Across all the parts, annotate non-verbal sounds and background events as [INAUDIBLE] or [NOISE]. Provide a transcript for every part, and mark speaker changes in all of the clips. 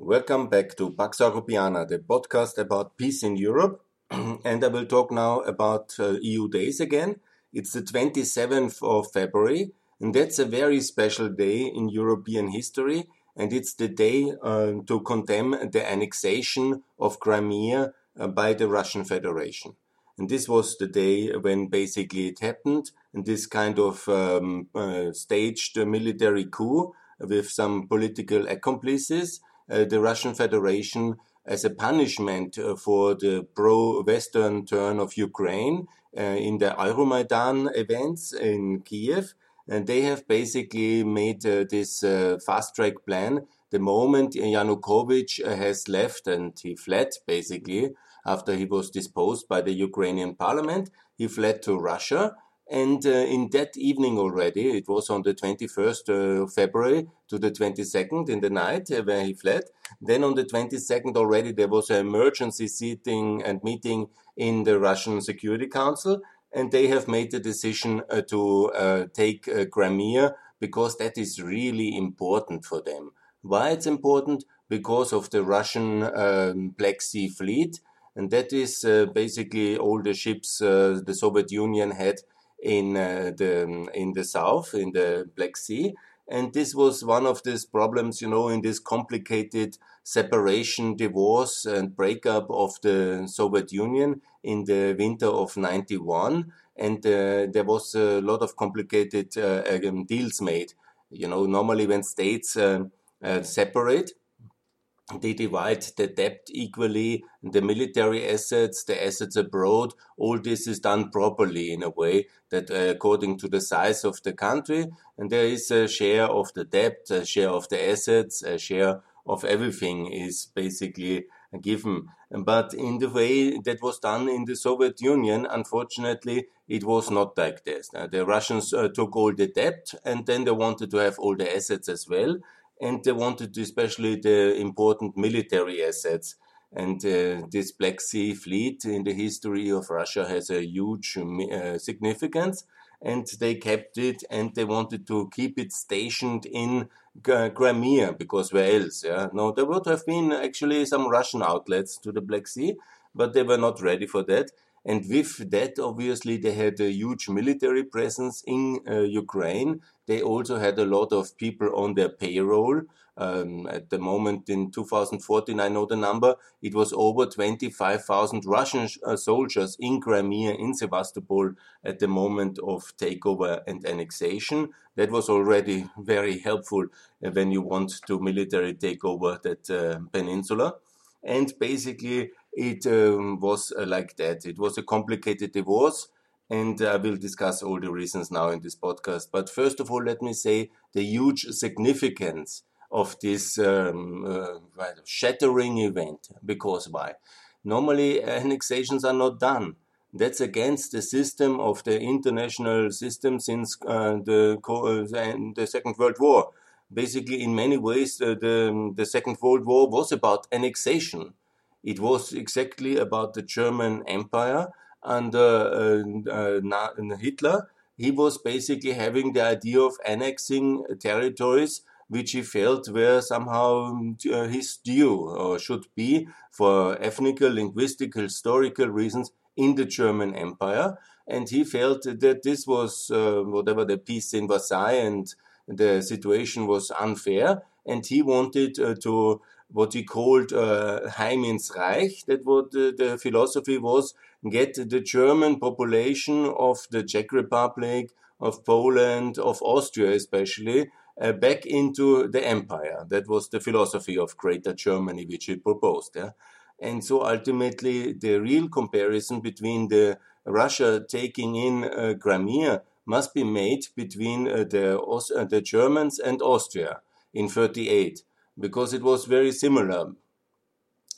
Speaker 1: Welcome back to Pax Europiana, the podcast about peace in Europe. [CLEARS THROAT] and I will talk now about uh, EU days again. It's the 27th of February, and that's a very special day in European history. And it's the day uh, to condemn the annexation of Crimea uh, by the Russian Federation. And this was the day when basically it happened, and this kind of um, uh, staged military coup with some political accomplices the Russian Federation as a punishment uh, for the pro-Western turn of Ukraine uh, in the Euromaidan events in Kiev. And they have basically made this fast-track plan the moment Yanukovych has left and he fled basically after he was disposed by the Ukrainian parliament, he fled to Russia and uh, in that evening already, it was on the 21st of February to the 22nd in the night uh, where he fled. Then on the 22nd already, there was an emergency sitting and meeting in the Russian Security Council. And they have made the decision uh, to uh, take uh, Crimea because that is really important for them. Why it's important? Because of the Russian um, Black Sea Fleet. And that is uh, basically all the ships the Soviet Union had in uh, the in the south in the Black Sea, and this was one of these problems, you know, in this complicated separation, divorce, and breakup of the Soviet Union in the winter of '91, and uh, there was a lot of complicated uh, um, deals made. You know, normally when states uh, separate they divide the debt equally, the military assets, the assets abroad. All this is done properly in a way that uh, according to the size of the country, and there is a share of the debt, a share of the assets, a share of everything is basically given. But in the way that was done in the Soviet Union, unfortunately, it was not like this. Uh, the Russians uh, took all the debt and then they wanted to have all the assets as well and they wanted especially the important military assets. And uh, this Black Sea fleet in the history of Russia has a huge uh, significance. And they kept it and they wanted to keep it stationed in Crimea because where else? Yeah, no, there would have been actually some Russian outlets to the Black Sea, but they were not ready for that. And with that, obviously, they had a huge military presence in uh, Ukraine. They also had a lot of people on their payroll. Um, at the moment in 2014, I know the number, it was over 25,000 Russian uh, soldiers in Crimea, in Sevastopol, at the moment of takeover and annexation. That was already very helpful uh, when you want to military take over that uh, peninsula. And basically, it um, was uh, like that. It was a complicated divorce, and I will discuss all the reasons now in this podcast. But first of all, let me say the huge significance of this um, uh, shattering event. Because why? Normally, annexations are not done. That's against the system of the international system since uh, the, uh, the Second World War. Basically, in many ways, uh, the, the Second World War was about annexation it was exactly about the German Empire under uh, uh, Hitler. He was basically having the idea of annexing territories which he felt were somehow uh, his due or should be for ethnical, linguistic, historical reasons in the German Empire. And he felt that this was uh, whatever the peace in Versailles and the situation was unfair. And he wanted uh, to what he called uh, Heim ins Reich. That what the, the philosophy was: get the German population of the Czech Republic, of Poland, of Austria especially, uh, back into the empire. That was the philosophy of Greater Germany, which he proposed. Yeah? And so ultimately, the real comparison between the Russia taking in uh, Crimea must be made between uh, the, the Germans and Austria in 38 because it was very similar.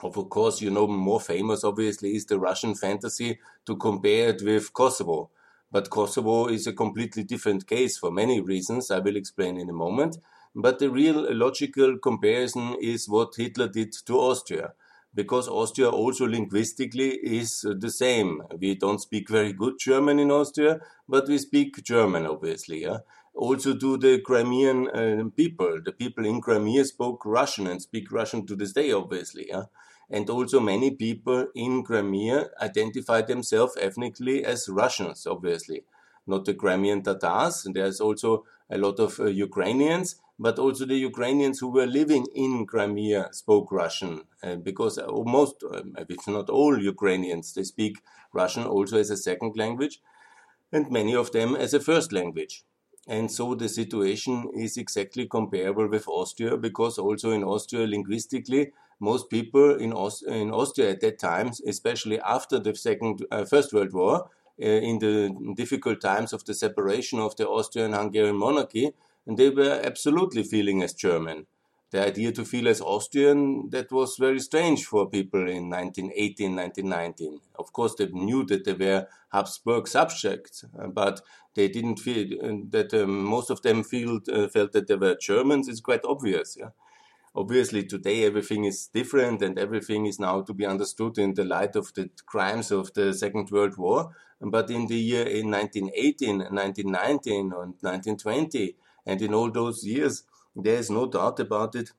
Speaker 1: Of course, you know, more famous obviously is the Russian fantasy to compare it with Kosovo. But Kosovo is a completely different case for many reasons, I will explain in a moment. But the real logical comparison is what Hitler did to Austria, because Austria also linguistically is the same. We don't speak very good German in Austria, but we speak German, obviously. Yeah? Also to the Crimean uh, people. The people in Crimea spoke Russian and speak Russian to this day, obviously. Yeah? And also many people in Crimea identify themselves ethnically as Russians, obviously. Not the Crimean Tatars. There's also a lot of uh, Ukrainians, but also the Ukrainians who were living in Crimea spoke Russian, uh, because most, um, if not all Ukrainians, they speak Russian also as a second language, and many of them as a first language. And so the situation is exactly comparable with Austria, because also in Austria, linguistically, most people in, in Austria at that time, especially after the second, uh, First World War, uh, in the difficult times of the separation of the Austrian-Hungarian monarchy, and they were absolutely feeling as German. The idea to feel as Austrian, that was very strange for people in 1918, 1919. Of course, they knew that they were Habsburg subjects, uh, but they didn't feel uh, that um, most of them feel, uh, felt that they were Germans. It's quite obvious. Yeah? Obviously, today everything is different and everything is now to be understood in the light of the crimes of the Second World War. But in the year in 1918, 1919, and 1920, and in all those years, there is no doubt about it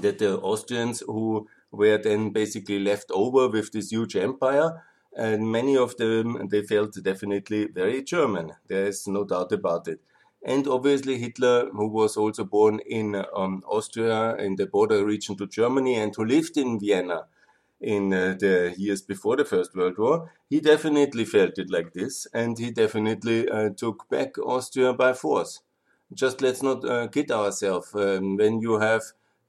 Speaker 1: that the Austrians who were then basically left over with this huge empire, and many of them they felt definitely very German. There is no doubt about it. And obviously Hitler, who was also born in um, Austria in the border region to Germany and who lived in Vienna, in uh, the years before the First World War, he definitely felt it like this, and he definitely uh, took back Austria by force. Just let's not uh, kid ourselves. Um, when you have,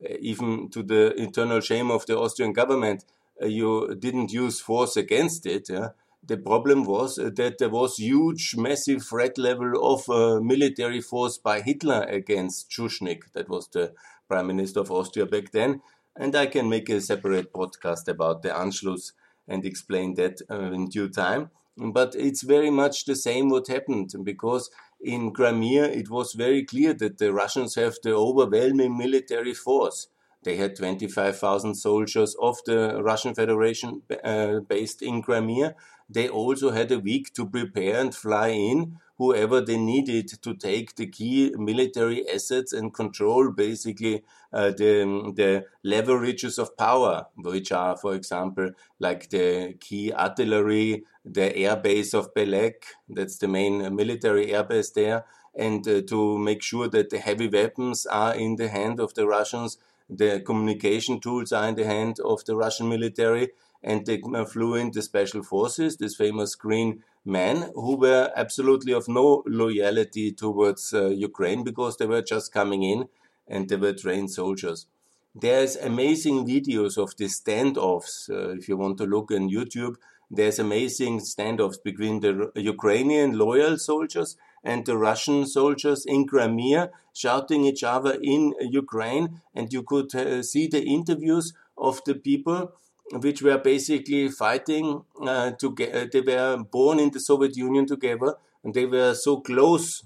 Speaker 1: uh, even to the internal shame of the Austrian government, uh, you didn't use force against it. Yeah? The problem was uh, that there was huge, massive threat level of military force by Hitler against Schuschnigg. That was the prime minister of Austria back then and I can make a separate podcast about the Anschluss and explain that uh, in due time. But it's very much the same what happened because in Crimea it was very clear that the Russians have the overwhelming military force. They had 25,000 soldiers of the Russian Federation uh, based in Crimea. They also had a week to prepare and fly in whoever they needed to take the key military assets and control basically uh, the, the leverages of power, which are, for example, like the key artillery, the airbase of Belbek, that's the main military airbase there, and uh, to make sure that the heavy weapons are in the hand of the Russians, the communication tools are in the hand of the Russian military, and they flew in the special forces, this famous green men who were absolutely of no loyalty towards uh, Ukraine because they were just coming in and they were trained soldiers. There's amazing videos of the standoffs. Uh, if you want to look on YouTube, there's amazing standoffs between the Ukrainian loyal soldiers and the Russian soldiers in Crimea shouting each other in Ukraine. And you could uh, see the interviews of the people which were basically fighting uh, uh, they were born in the Soviet Union together and they were so close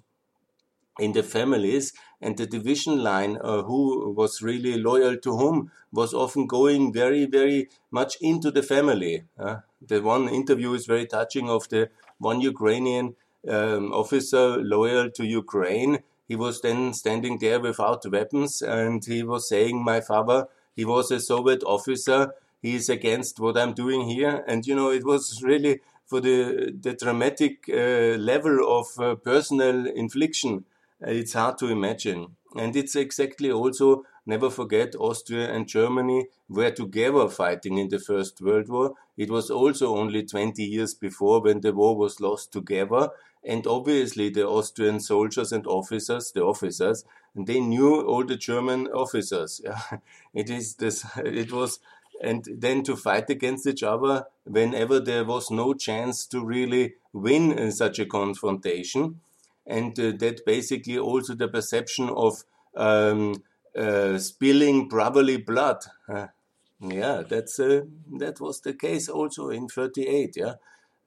Speaker 1: in the families and the division line uh, who was really loyal to whom was often going very very much into the family uh, the one interview is very touching of the one ukrainian um, officer loyal to ukraine. He was then standing there without weapons and he was saying my father he was a soviet officer he's against what I'm doing here. And, you know, it was really for the, the dramatic uh, level of uh, personal infliction. It's hard to imagine. And it's exactly also, never forget, Austria and Germany were together fighting in the First World War. It was also only 20 years before when the war was lost together. And obviously, the Austrian soldiers and officers, the officers, and they knew all the German officers. [LAUGHS] Yeah. It is this, it was and then to fight against each other whenever there was no chance to really win such a confrontation. And uh, that basically also the perception of um, uh, spilling brotherly blood. Uh, yeah, that's uh, that was the case also in 38. Yeah,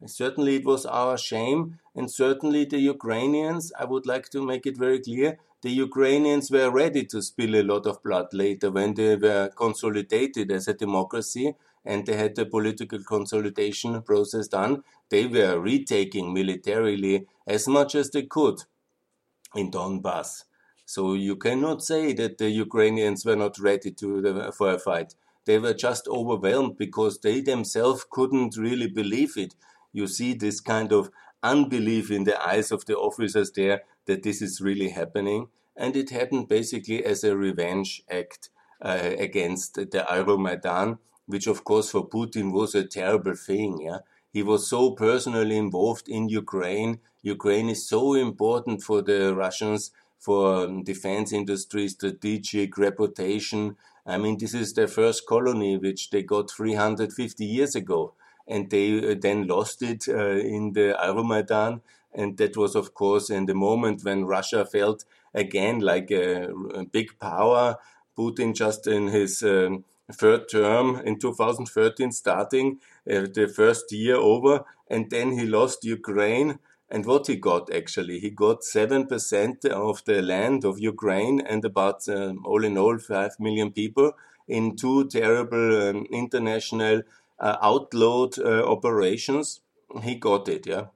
Speaker 1: certainly it was our shame, and certainly the Ukrainians. I would like to make it very clear the Ukrainians were ready to spill a lot of blood later when they were consolidated as a democracy and they had the political consolidation process done. They were retaking militarily as much as they could in Donbass. So you cannot say that the Ukrainians were not ready to for a fight. They were just overwhelmed because they themselves couldn't really believe it. You see this kind of unbelief in the eyes of the officers there that this is really happening. And it happened basically as a revenge act uh, against the Euromaidan, which of course for Putin was a terrible thing. Yeah, he was so personally involved in Ukraine. Ukraine is so important for the Russians for um, defense industry, strategic reputation. I mean, this is their first colony, which they got 350 years ago. And they uh, then lost it uh, in the Euromaidan. And that was, of course, in the moment when Russia felt again like a, a big power. Putin just in his um, third term in 2013 starting uh, the first year over. And then he lost Ukraine. And what he got actually he got 7% of the land of Ukraine and about um, all in all 5 million people in two terrible um, international uh, outlawed uh, operations. He got it yeah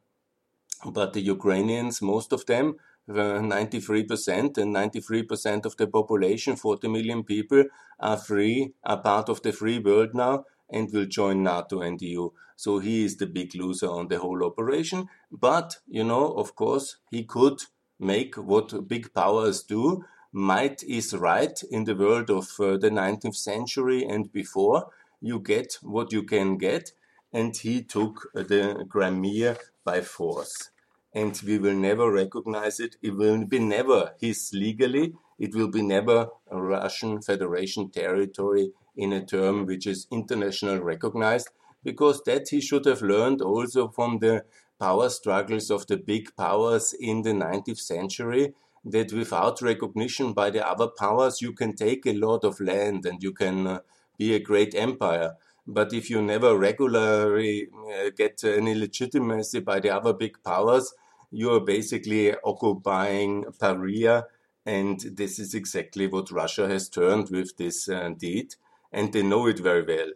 Speaker 1: but the Ukrainians most of them 93% and 93% of the population, 40 million people, are free, are part of the free world now and will join NATO and EU. So he is the big loser on the whole operation. But, you know, of course, he could make what big powers do. Might is right in the world of uh, the 19th century and before. You get what you can get. And he took the Crimea by force and we will never recognize it. It will be never his legally. It will be never a Russian Federation territory in a term which is international recognized, because that he should have learned also from the power struggles of the big powers in the 19th century, that without recognition by the other powers, you can take a lot of land and you can uh, be a great empire. But if you never regularly uh, get any legitimacy by the other big powers, you're basically occupying Paria, and this is exactly what Russia has turned with this uh, deed, and they know it very well.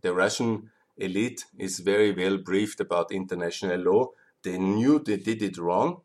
Speaker 1: The Russian elite is very well briefed about international law. They knew they did it wrong,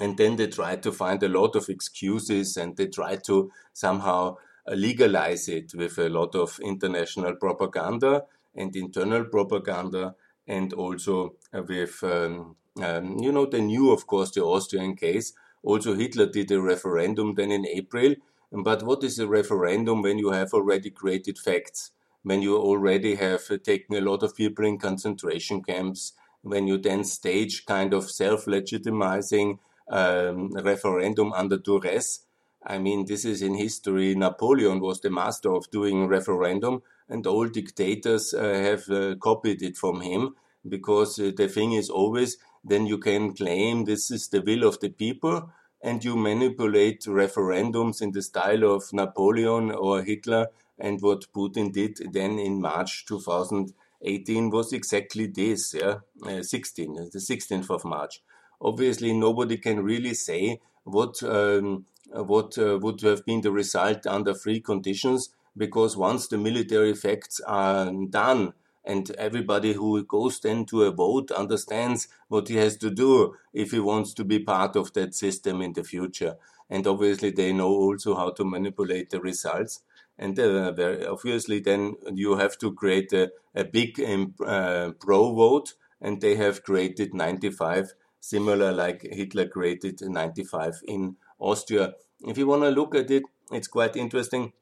Speaker 1: and then they tried to find a lot of excuses and they tried to somehow legalize it with a lot of international propaganda and internal propaganda and also with um, um, you know, they knew, of course, the Austrian case. Also, Hitler did a referendum then in April. But what is a referendum when you have already created facts? When you already have uh, taken a lot of people in concentration camps? When you then stage kind of self legitimizing um, referendum under duress? I mean, this is in history. Napoleon was the master of doing referendum, and all dictators uh, have uh, copied it from him because uh, the thing is always then you can claim this is the will of the people and you manipulate referendums in the style of Napoleon or Hitler. And what Putin did then in March 2018 was exactly this, yeah, uh, 16, the 16th of March. Obviously, nobody can really say what um, what uh, would have been the result under free conditions because once the military facts are done, and everybody who goes then to a vote understands what he has to do if he wants to be part of that system in the future. And obviously, they know also how to manipulate the results. And uh, obviously, then you have to create a, a big um, uh, pro vote, and they have created 95, similar like Hitler created 95 in Austria. If you want to look at it, it's quite interesting.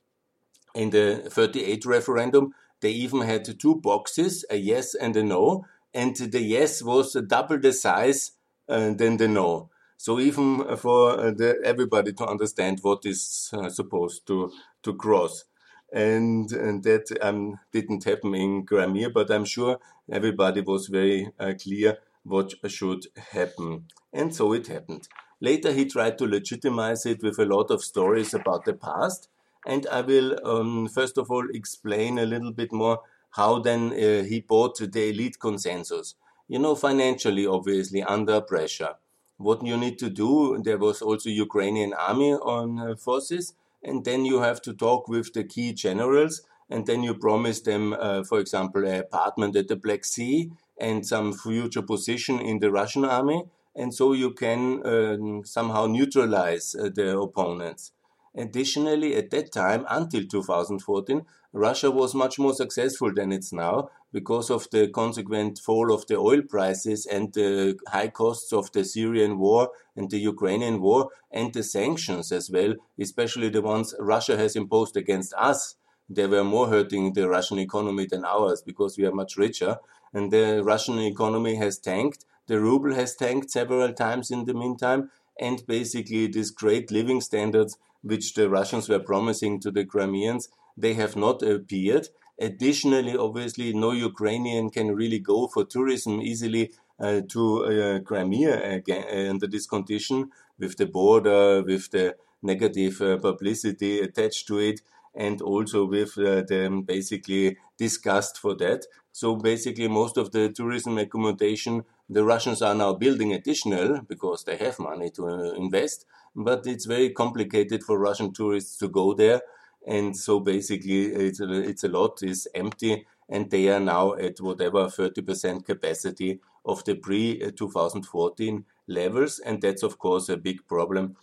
Speaker 1: In the 38 referendum, they even had two boxes, a yes and a no, and the yes was double the size uh, than the no. So even for uh, the, everybody to understand what is uh, supposed to to cross, and and that um, didn't happen in Crimea, but I'm sure everybody was very uh, clear what should happen, and so it happened. Later, he tried to legitimize it with a lot of stories about the past, and I will um, first of all explain a little bit more how then uh, he bought the elite consensus. You know, financially, obviously, under pressure. What you need to do, there was also Ukrainian army on uh, forces, and then you have to talk with the key generals, and then you promise them, uh, for example, an apartment at the Black Sea and some future position in the Russian army, and so you can um, somehow neutralize uh, the opponents. Additionally, at that time, until 2014, Russia was much more successful than it's now because of the consequent fall of the oil prices and the high costs of the Syrian war and the Ukrainian war and the sanctions as well, especially the ones Russia has imposed against us. They were more hurting the Russian economy than ours because we are much richer. And the Russian economy has tanked. The ruble has tanked several times in the meantime. And basically, these great living standards which the Russians were promising to the Crimeans, they have not appeared. Additionally, obviously, no Ukrainian can really go for tourism easily uh, to uh, Crimea again under this condition, with the border, with the negative uh, publicity attached to it, and also with uh, the basically disgust for that. So basically, most of the tourism accommodation the Russians are now building additional because they have money to uh, invest, but it's very complicated for Russian tourists to go there. And so basically, it's a, it's a lot is empty, and they are now at whatever 30% capacity of the pre 2014 levels. And that's, of course, a big problem.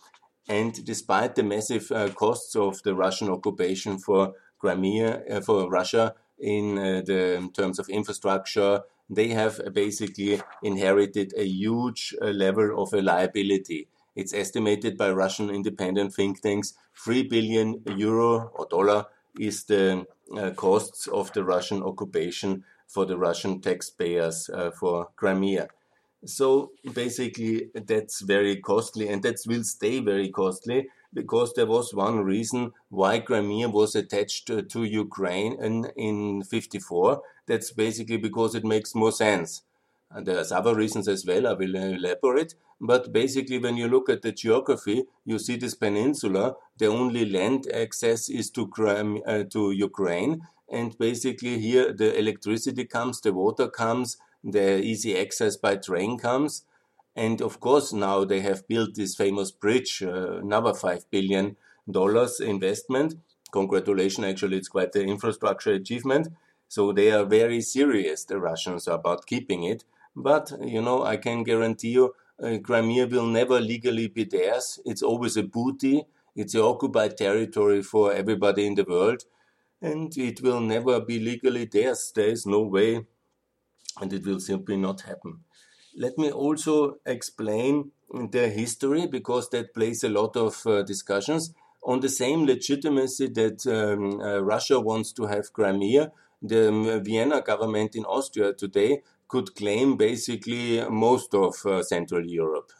Speaker 1: And despite the massive uh, costs of the Russian occupation for Crimea, uh, for Russia, in uh, the terms of infrastructure, they have basically inherited a huge uh, level of a liability. It's estimated by Russian independent think tanks 3 billion euro or dollar is the uh, costs of the Russian occupation for the Russian taxpayers uh, for Crimea. So basically, that's very costly, and that will stay very costly because there was one reason why Crimea was attached to, to Ukraine in, in 54. That's basically because it makes more sense. And there's other reasons as well, I will elaborate. But basically, when you look at the geography, you see this peninsula, the only land access is to, Crimea, uh, to Ukraine. And basically, here the electricity comes, the water comes, the easy access by train comes. And of course, now they have built this famous bridge, uh, another $5 billion investment. Congratulations, actually, it's quite an infrastructure achievement. So they are very serious, the Russians, about keeping it. But, you know, I can guarantee you, uh, Crimea will never legally be theirs. It's always a booty. It's a occupied territory for everybody in the world. And it will never be legally theirs. There is no way. And it will simply not happen. Let me also explain the history because that plays a lot of uh, discussions. On the same legitimacy that um, uh, Russia wants to have Crimea, the um, Vienna government in Austria today could claim basically most of uh, Central Europe.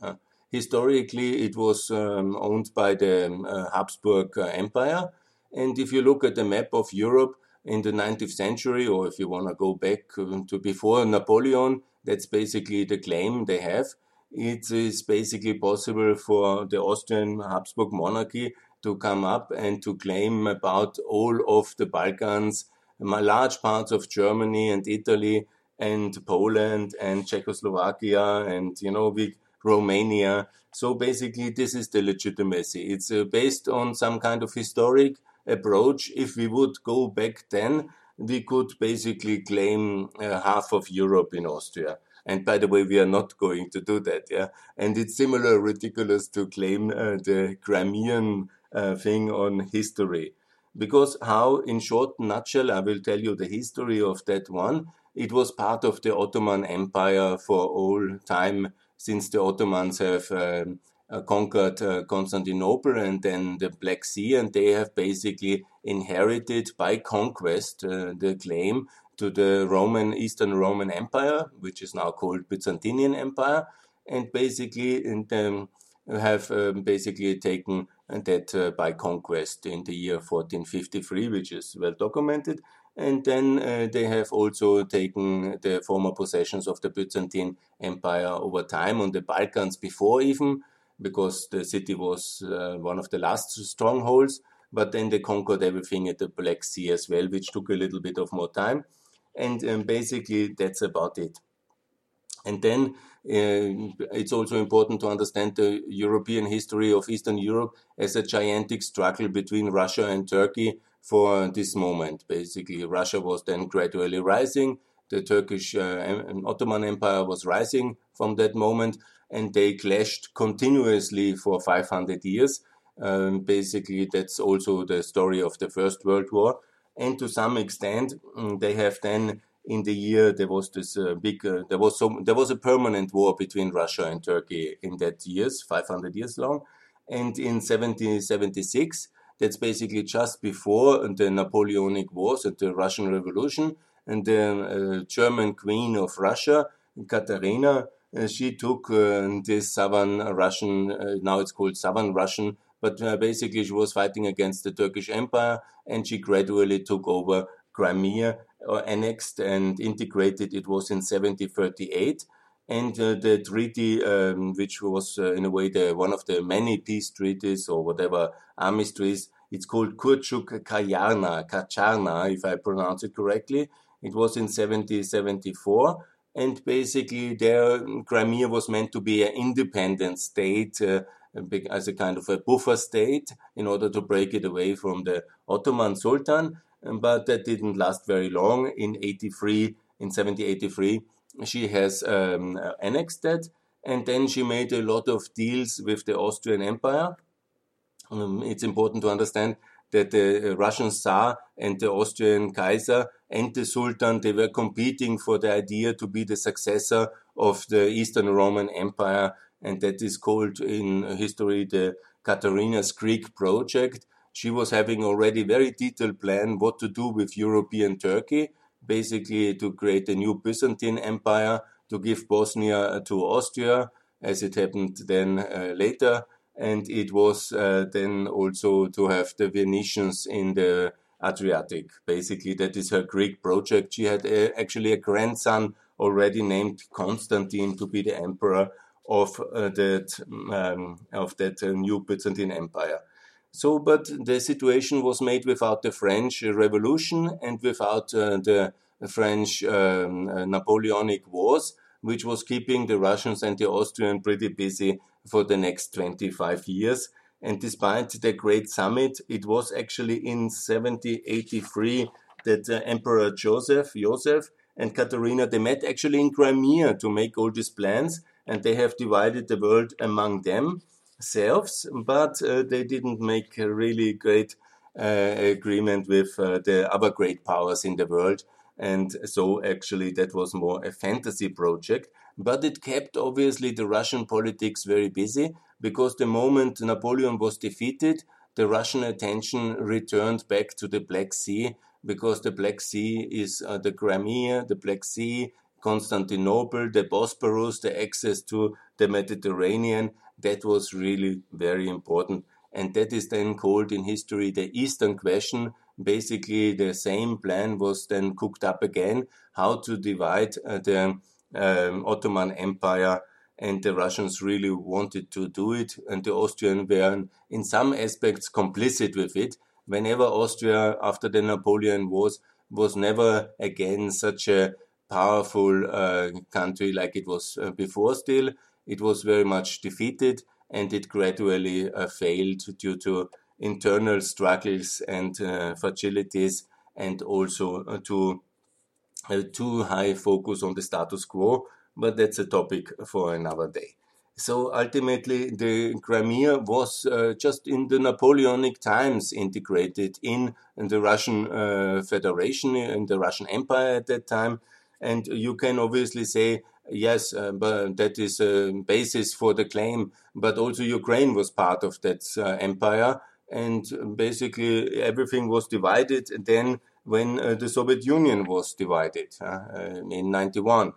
Speaker 1: historically, it was um, owned by the um, uh, Habsburg uh, Empire. And if you look at the map of Europe in the 19th century, or if you want to go back um, to before Napoleon, that's basically the claim they have. It is basically possible for the Austrian Habsburg monarchy to come up and to claim about all of the Balkans, large parts of Germany and Italy and Poland and Czechoslovakia and, you know, Romania. So basically, this is the legitimacy. It's uh, based on some kind of historic approach. If we would go back then, we could basically claim uh, half of Europe in Austria. And by the way, we are not going to do that. Yeah. And it's similar ridiculous to claim uh, the Crimean uh, thing on history. Because how, in short nutshell, I will tell you the history of that one. It was part of the Ottoman Empire for all time since the Ottomans have um, conquered uh, Constantinople and then the Black Sea, and they have basically inherited by conquest uh, the claim to the Roman Eastern Roman Empire, which is now called Byzantine Empire, and basically um, have um, basically taken that uh, by conquest in the year 1453, which is well documented. And then uh, they have also taken the former possessions of the Byzantine Empire over time on the Balkans before even, because the city was uh, one of the last strongholds. But then they conquered everything at the Black Sea as well, which took a little bit of more time. And um, basically, that's about it. And then uh, it's also important to understand the European history of Eastern Europe as a gigantic struggle between Russia and Turkey for this moment. Basically, Russia was then gradually rising. The Turkish uh, Ottoman Empire was rising from that moment. And they clashed continuously for 500 years. Um, basically, that's also the story of the First World War. And to some extent, mm, they have then in the year there was this uh, big uh, there was some there was a permanent war between Russia and Turkey in that years 500 years long and in 1776 that's basically just before the Napoleonic Wars and the Russian Revolution and the uh, German Queen of Russia Katharina she took uh, this southern Russian uh, now it's called southern Russian but basically she was fighting against the Turkish Empire and she gradually took over Crimea uh, annexed and integrated. It was in 1738. And uh, the treaty, um, which was uh, in a way the, one of the many peace treaties or whatever armistice, it's called Kurchuk Kayarna, Kacharna, if I pronounce it correctly. It was in 1774 and basically there Crimea was meant to be an independent state uh, as a kind of a buffer state in order to break it away from the Ottoman Sultan but that didn't last very long. In 83, in 1783, she has um, annexed that, and then she made a lot of deals with the Austrian Empire. Um, it's important to understand that the Russian Tsar and the Austrian Kaiser and the Sultan they were competing for the idea to be the successor of the Eastern Roman Empire, and that is called in history the Katharina's Greek project. She was having already very detailed plan what to do with European Turkey, basically to create a new Byzantine Empire, to give Bosnia to Austria, as it happened then uh, later, and it was uh, then also to have the Venetians in the Adriatic. Basically, that is her Greek project. She had uh, actually a grandson already named Constantine to be the emperor of uh, that um, of that uh, new Byzantine Empire. So, but the situation was made without the French Revolution and without uh, the French um, uh, Napoleonic Wars, which was keeping the Russians and the Austrians pretty busy for the next 25 years. And despite the Great Summit, it was actually in 1783 that uh, Emperor Joseph, Joseph and Katharina, they met actually in Crimea to make all these plans, and they have divided the world among them themselves, but uh, they didn't make a really great uh, agreement with uh, the other great powers in the world. And so, actually, that was more a fantasy project. But it kept obviously the Russian politics very busy because the moment Napoleon was defeated, the Russian attention returned back to the Black Sea because the Black Sea is uh, the Crimea, the Black Sea, Constantinople, the Bosporus, the access to the Mediterranean, that was really very important. And that is then called in history the Eastern question. Basically, the same plan was then cooked up again how to divide uh, the um, Ottoman Empire. And the Russians really wanted to do it, and the Austrians were in some aspects complicit with it. Whenever Austria, after the Napoleon Wars, was never again such a powerful uh, country like it was uh, before still it was very much defeated and it gradually uh, failed due to internal struggles and uh, fragilities and also uh, to a too high focus on the status quo. But that's a topic for another day. So ultimately, the Crimea was uh, just in the Napoleonic times integrated in, the Russian uh, Federation, in the Russian Empire at that time. And you can obviously say yes, uh, but that is a basis for the claim. But also Ukraine was part of that uh, empire, and basically everything was divided. And Then when uh, the Soviet Union was divided uh, uh, in '91,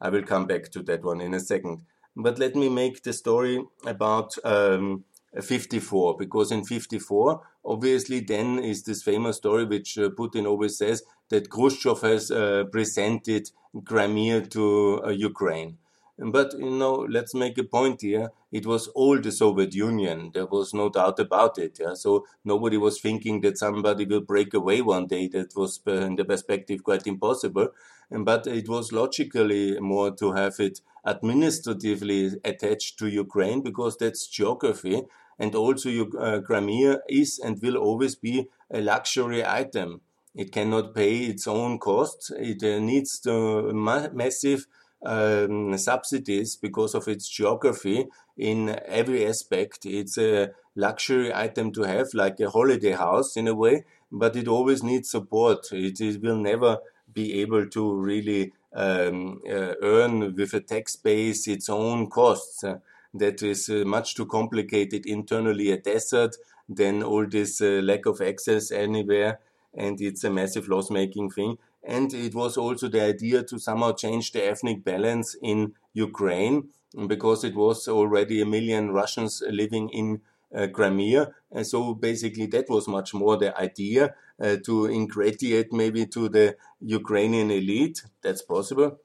Speaker 1: I will come back to that one in a second. But let me make the story about. Um, 54 because in 54 obviously then is this famous story which uh, Putin always says that Khrushchev has uh, presented Crimea to uh, Ukraine. But you know, let's make a point here. It was all the Soviet Union. There was no doubt about it. Yeah? So nobody was thinking that somebody will break away one day. That was, uh, in the perspective, quite impossible. And but it was logically more to have it administratively attached to Ukraine because that's geography. And also, uh, Crimea is and will always be a luxury item. It cannot pay its own costs. It uh, needs the ma massive um, subsidies because of its geography in every aspect. It's a luxury item to have, like a holiday house in a way, but it always needs support. It, it will never be able to really um, uh, earn with a tax base its own costs. Uh, that is uh, much too complicated internally a desert, then all this uh, lack of access anywhere, and it's a massive loss making thing. And it was also the idea to somehow change the ethnic balance in Ukraine because it was already a million Russians living in uh, Crimea. And so basically that was much more the idea uh, to ingratiate maybe to the Ukrainian elite. That's possible.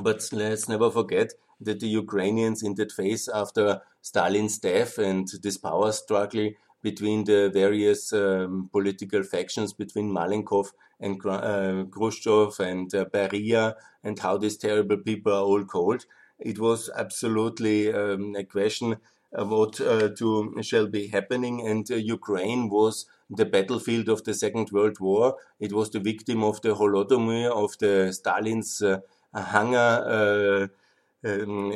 Speaker 1: But let's never forget that the Ukrainians in that phase after Stalin's death and this power struggle between the various um, political factions between Malenkov and uh, Khrushchev and uh, Beria and how these terrible people are all called. It was absolutely um, a question what uh, to, shall be happening, and uh, Ukraine was the battlefield of the Second World War. It was the victim of the Holodomor, of the Stalin's uh, hunger uh, um,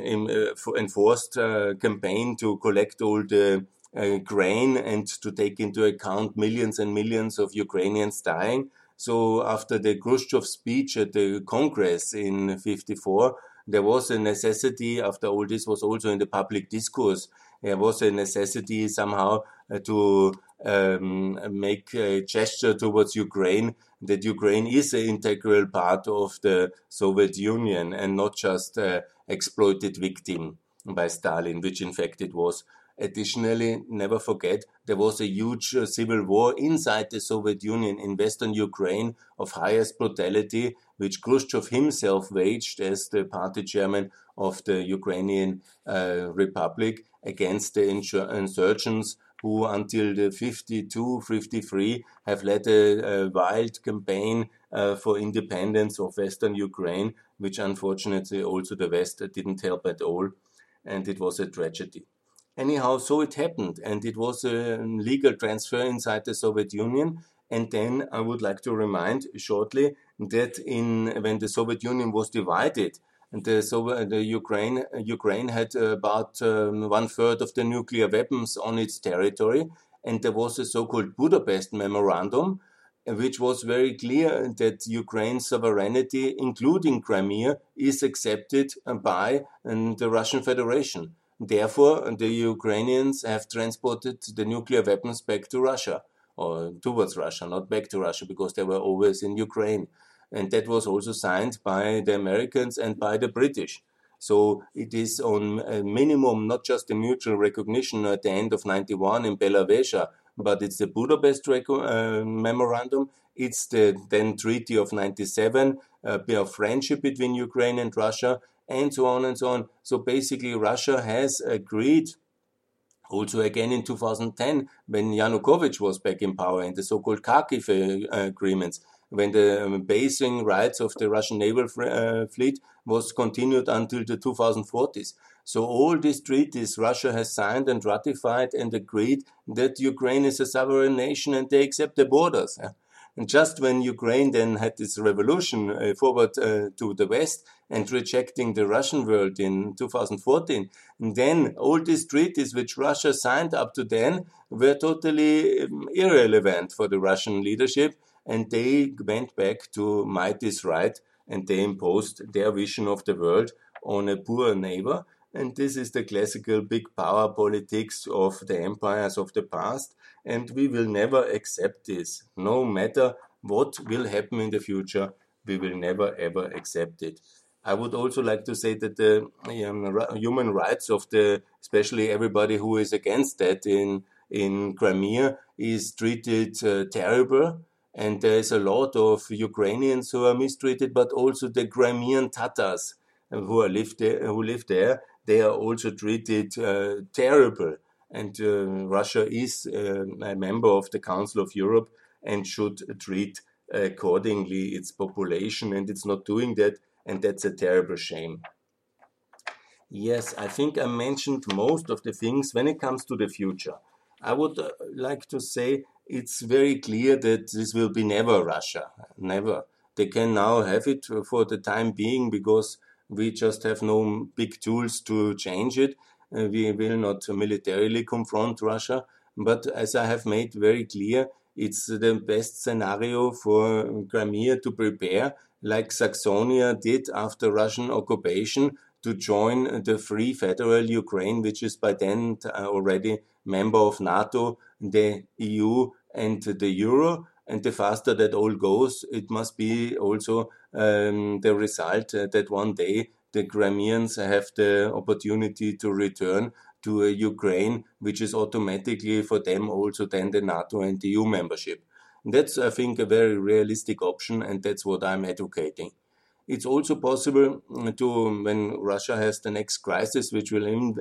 Speaker 1: enforced campaign to collect all the uh, grain and to take into account millions and millions of Ukrainians dying. So after the Khrushchev speech at the Congress in 54, there was a necessity, after all this was also in the public discourse, there was a necessity somehow uh, to um, make a gesture towards Ukraine that Ukraine is an integral part of the Soviet Union and not just an exploited victim by Stalin, which in fact it was. Additionally, never forget, there was a huge uh, civil war inside the Soviet Union in Western Ukraine of highest brutality, which Khrushchev himself waged as the party chairman of the Ukrainian uh, Republic against the insurgents who until the 52, 53 have led a, a wild campaign uh, for independence of Western Ukraine, which unfortunately also the West didn't help at all. And it was a tragedy. Anyhow, so it happened, and it was a legal transfer inside the Soviet Union. And then I would like to remind shortly that in when the Soviet Union was divided, the Soviet, the Ukraine Ukraine had about um, one third of the nuclear weapons on its territory, and there was a so-called Budapest Memorandum, which was very clear that Ukraine's sovereignty, including Crimea, is accepted by um, the Russian Federation. Therefore, the Ukrainians have transported the nuclear weapons back to Russia or towards Russia, not back to Russia because they were always in Ukraine. And that was also signed by the Americans and by the British. So it is on a minimum not just a mutual recognition at the end of 91 in Belarus, but it's the Budapest uh, memorandum. It's the then Treaty of 97, uh, of friendship between Ukraine and Russia, and so on and so on. So basically, Russia has agreed also again in 2010 when Yanukovych was back in power in the so-called Kharkiv uh, agreements when the um, basing rights of the Russian naval uh, fleet was continued until the 2040s. So all these treaties Russia has signed and ratified and agreed that Ukraine is a sovereign nation and they accept the borders. And just when Ukraine then had this revolution uh, forward uh, to the West and rejecting the Russian world in 2014, then all these treaties which Russia signed up to then were totally um, irrelevant for the Russian leadership and they went back to might is right and they imposed their vision of the world on a poor neighbor. And this is the classical big power politics of the empires of the past. And we will never accept this. No matter what will happen in the future, we will never ever accept it. I would also like to say that the um, human rights of the, especially everybody who is against that in in Crimea, is treated uh, terrible and there is a lot of Ukrainians who are mistreated, but also the Crimean Tatars who are live there, who live there. They are also treated uh, terrible, and uh, Russia is uh, a member of the Council of Europe and should treat accordingly its population, and it's not doing that, and that's a terrible shame. Yes, I think I mentioned most of the things when it comes to the future. I would like to say it's very clear that this will be never Russia, never. They can now have it for the time being because We just have no big tools to change it. Uh, we will not militarily confront Russia. But as I have made very clear, it's the best scenario for Crimea to prepare, like Saxonia did after Russian occupation, to join the free federal Ukraine, which is by then uh, already member of NATO, the EU, and the Euro. And the faster that all goes, it must be also um, the result uh, that one day the Crimeans have the opportunity to return to a Ukraine, which is automatically for them also then the NATO and EU membership. That's, I think, a very realistic option, and that's what I'm advocating. It's also possible mm, to, when Russia has the next crisis, which will in,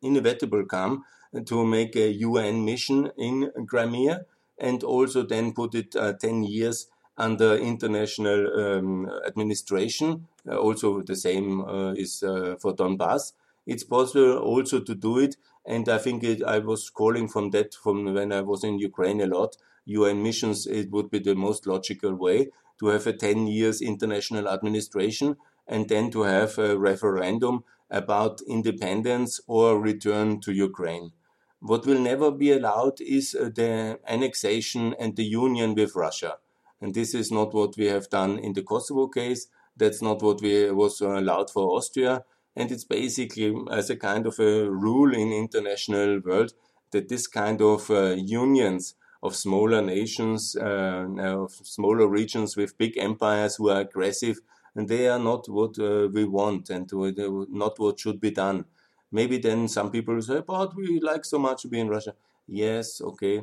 Speaker 1: inevitably come, to make a UN mission in Crimea and also then put it uh, 10 years under international um, administration. Uh, also, the same uh, is uh, for Donbass. It's possible also to do it, and I think it, I was calling from that from when I was in Ukraine a lot UN missions, it would be the most logical way to have a 10 years international administration and then to have a referendum about independence or return to Ukraine. What will never be allowed is uh, the annexation and the union with Russia. And this is not what we have done in the Kosovo case. That's not what we was allowed for Austria. And it's basically as a kind of a rule in international world that this kind of uh, unions of smaller nations, uh, of smaller regions with big empires who are aggressive, and they are not what uh, we want and not what should be done. Maybe then some people say, but we like so much to be in Russia. Yes, okay.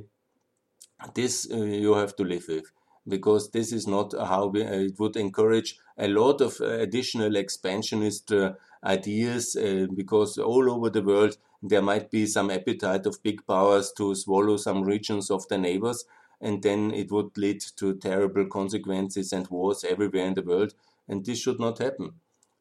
Speaker 1: This uh, you have to live with because this is not how we, uh, it would encourage a lot of uh, additional expansionist uh, ideas because all over the world there might be some appetite of big powers to swallow some regions of their neighbors, and then it would lead to terrible consequences and wars everywhere in the world, and this should not happen.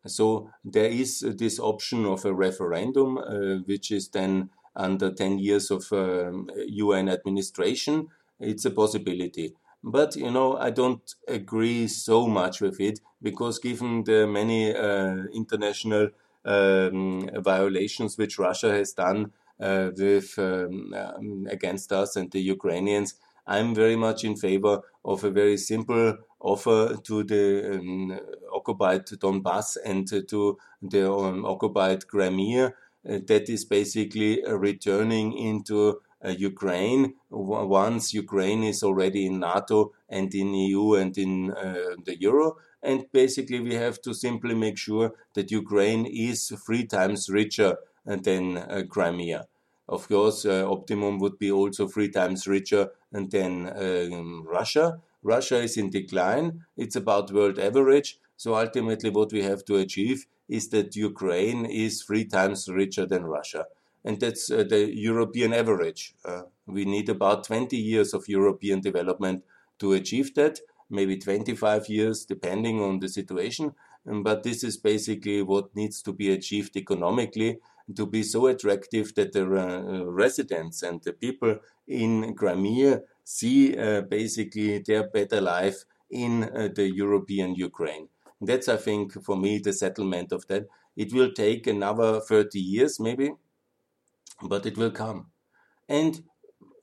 Speaker 1: So there is this option of a referendum, uh, which is then under 10 years of um, UN administration. It's a possibility. But, you know, I don't agree so much with it because given the many uh, international um, violations which Russia has done uh, with um, um, against us and the Ukrainians. I'm very much in favor of a very simple offer to the um, occupied Donbass and to the um, occupied Crimea uh, that is basically returning into Ukraine once Ukraine is already in NATO and in EU and in uh, the Euro and basically, we have to simply make sure that Ukraine is three times richer than uh, Crimea. Of course, uh, optimum would be also three times richer than uh, Russia. Russia is in decline. It's about world average. So ultimately, what we have to achieve is that Ukraine is three times richer than Russia. And that's uh, the European average. Uh, we need about 20 years of European development to achieve that maybe 25 years, depending on the situation. Um, but this is basically what needs to be achieved economically to be so attractive that the uh, residents and the people in Crimea see uh, basically their better life in uh, the European Ukraine. That's, I think, for me, the settlement of that. It will take another 30 years, maybe, but it will come. And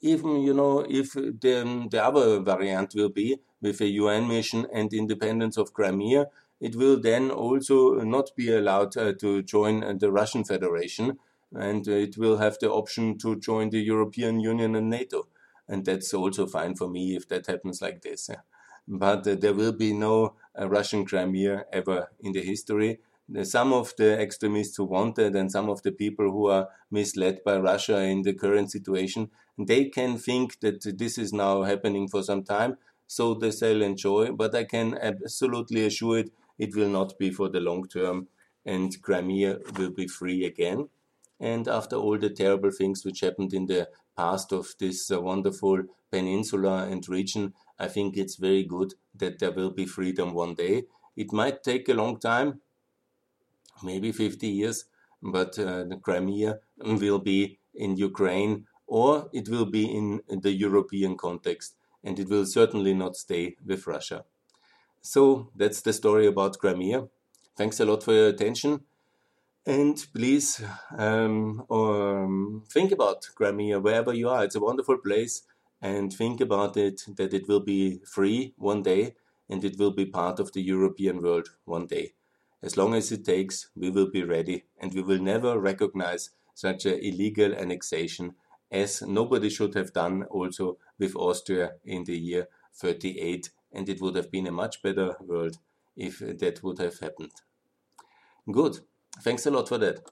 Speaker 1: even, you know, if the, the other variant will be with a UN mission and independence of Crimea, it will then also not be allowed uh, to join uh, the Russian Federation and it will have the option to join the European Union and NATO. And that's also fine for me if that happens like this. But uh, there will be no uh, Russian Crimea ever in the history. Some of the extremists who want it and some of the people who are misled by Russia in the current situation, they can think that this is now happening for some time so they shall enjoy, but I can absolutely assure it, it will not be for the long term, and Crimea will be free again. And after all the terrible things which happened in the past of this uh, wonderful peninsula and region, I think it's very good that there will be freedom one day. It might take a long time, maybe 50 years, but uh, the Crimea will be in Ukraine or it will be in the European context and it will certainly not stay with Russia. So that's the story about Crimea. Thanks a lot for your attention. And please um, um, think about Crimea wherever you are. It's a wonderful place. And think about it that it will be free one day and it will be part of the European world one day. As long as it takes, we will be ready and we will never recognize such an illegal annexation as nobody should have done also with Austria in the year 38. And it would have been a much better world if that would have happened. Good. Thanks a lot for that.